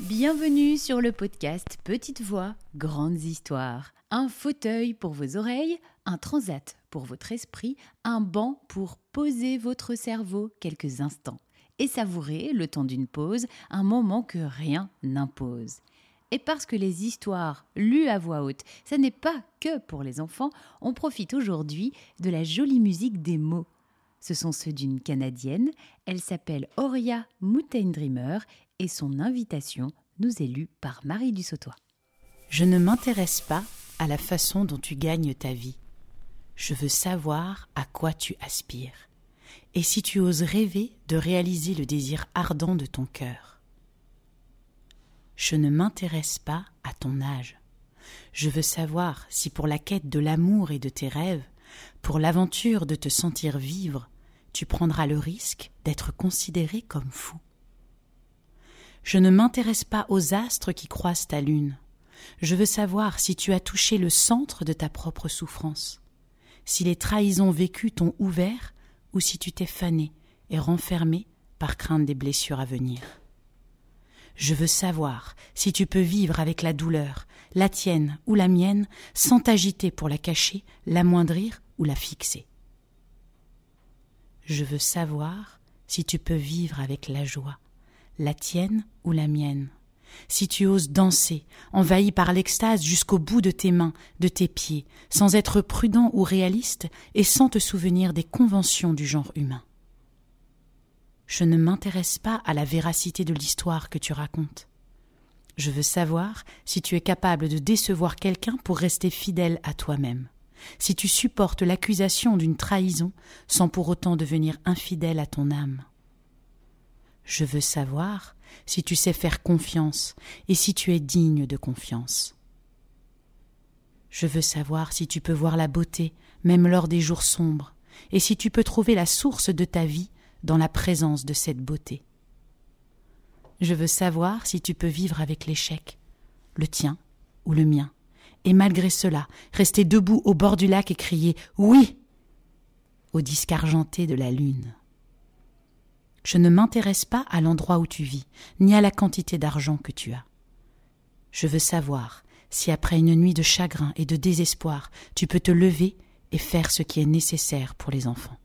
Bienvenue sur le podcast Petite Voix, Grandes Histoires. Un fauteuil pour vos oreilles, un transat pour votre esprit, un banc pour poser votre cerveau quelques instants et savourer, le temps d'une pause, un moment que rien n'impose. Et parce que les histoires lues à voix haute, ça n'est pas que pour les enfants, on profite aujourd'hui de la jolie musique des mots. Ce sont ceux d'une Canadienne, elle s'appelle Auria Mountain Dreamer et son invitation nous est lue par Marie Dussautois. Je ne m'intéresse pas à la façon dont tu gagnes ta vie. Je veux savoir à quoi tu aspires et si tu oses rêver de réaliser le désir ardent de ton cœur. Je ne m'intéresse pas à ton âge. Je veux savoir si pour la quête de l'amour et de tes rêves, pour l'aventure de te sentir vivre, tu prendras le risque d'être considéré comme fou. Je ne m'intéresse pas aux astres qui croisent ta lune. Je veux savoir si tu as touché le centre de ta propre souffrance, si les trahisons vécues t'ont ouvert ou si tu t'es fané et renfermé par crainte des blessures à venir. Je veux savoir si tu peux vivre avec la douleur, la tienne ou la mienne, sans t'agiter pour la cacher, l'amoindrir ou la fixer. Je veux savoir si tu peux vivre avec la joie, la tienne ou la mienne, si tu oses danser, envahi par l'extase jusqu'au bout de tes mains, de tes pieds, sans être prudent ou réaliste et sans te souvenir des conventions du genre humain. Je ne m'intéresse pas à la véracité de l'histoire que tu racontes. Je veux savoir si tu es capable de décevoir quelqu'un pour rester fidèle à toi-même, si tu supportes l'accusation d'une trahison sans pour autant devenir infidèle à ton âme. Je veux savoir si tu sais faire confiance et si tu es digne de confiance. Je veux savoir si tu peux voir la beauté, même lors des jours sombres, et si tu peux trouver la source de ta vie dans la présence de cette beauté. Je veux savoir si tu peux vivre avec l'échec, le tien ou le mien, et malgré cela rester debout au bord du lac et crier Oui au disque argenté de la lune. Je ne m'intéresse pas à l'endroit où tu vis, ni à la quantité d'argent que tu as. Je veux savoir si après une nuit de chagrin et de désespoir, tu peux te lever et faire ce qui est nécessaire pour les enfants.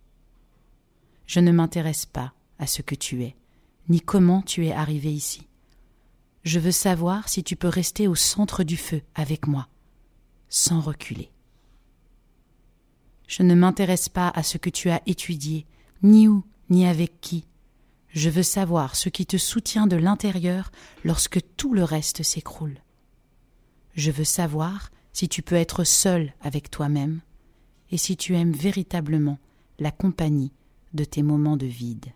Je ne m'intéresse pas à ce que tu es, ni comment tu es arrivé ici. Je veux savoir si tu peux rester au centre du feu avec moi, sans reculer. Je ne m'intéresse pas à ce que tu as étudié, ni où, ni avec qui, je veux savoir ce qui te soutient de l'intérieur lorsque tout le reste s'écroule. Je veux savoir si tu peux être seul avec toi-même et si tu aimes véritablement la compagnie de tes moments de vide.